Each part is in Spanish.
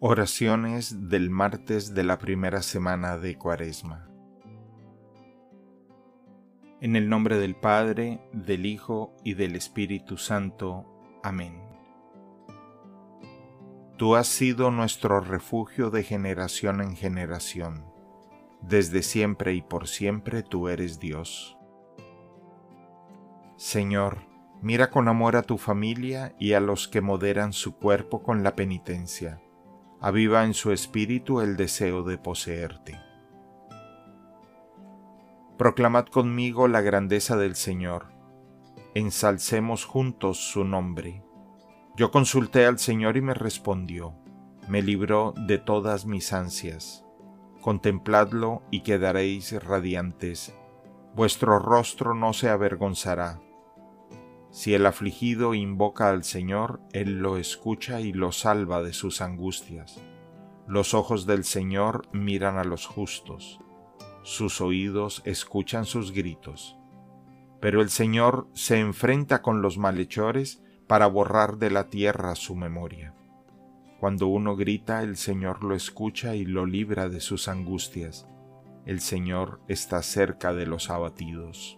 Oraciones del martes de la primera semana de Cuaresma. En el nombre del Padre, del Hijo y del Espíritu Santo. Amén. Tú has sido nuestro refugio de generación en generación. Desde siempre y por siempre tú eres Dios. Señor, mira con amor a tu familia y a los que moderan su cuerpo con la penitencia aviva en su espíritu el deseo de poseerte. Proclamad conmigo la grandeza del Señor, ensalcemos juntos su nombre. Yo consulté al Señor y me respondió, me libró de todas mis ansias. Contempladlo y quedaréis radiantes, vuestro rostro no se avergonzará si el afligido invoca al Señor, Él lo escucha y lo salva de sus angustias. Los ojos del Señor miran a los justos, sus oídos escuchan sus gritos. Pero el Señor se enfrenta con los malhechores para borrar de la tierra su memoria. Cuando uno grita, el Señor lo escucha y lo libra de sus angustias. El Señor está cerca de los abatidos.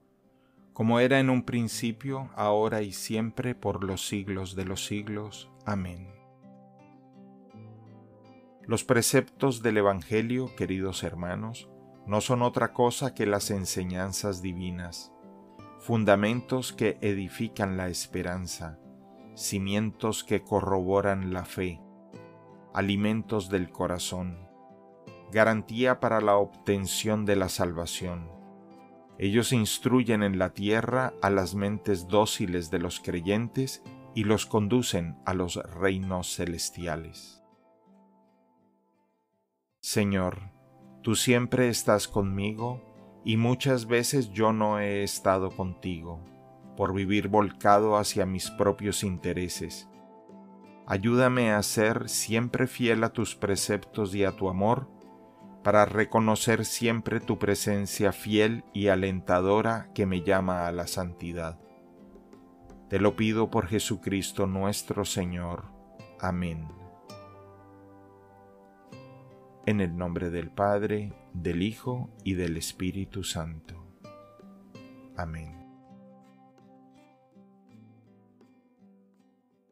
como era en un principio, ahora y siempre, por los siglos de los siglos. Amén. Los preceptos del Evangelio, queridos hermanos, no son otra cosa que las enseñanzas divinas, fundamentos que edifican la esperanza, cimientos que corroboran la fe, alimentos del corazón, garantía para la obtención de la salvación ellos instruyen en la tierra a las mentes dóciles de los creyentes y los conducen a los reinos celestiales. Señor, tú siempre estás conmigo y muchas veces yo no he estado contigo, por vivir volcado hacia mis propios intereses. Ayúdame a ser siempre fiel a tus preceptos y a tu amor, para reconocer siempre tu presencia fiel y alentadora que me llama a la santidad. Te lo pido por Jesucristo nuestro Señor. Amén. En el nombre del Padre, del Hijo y del Espíritu Santo. Amén.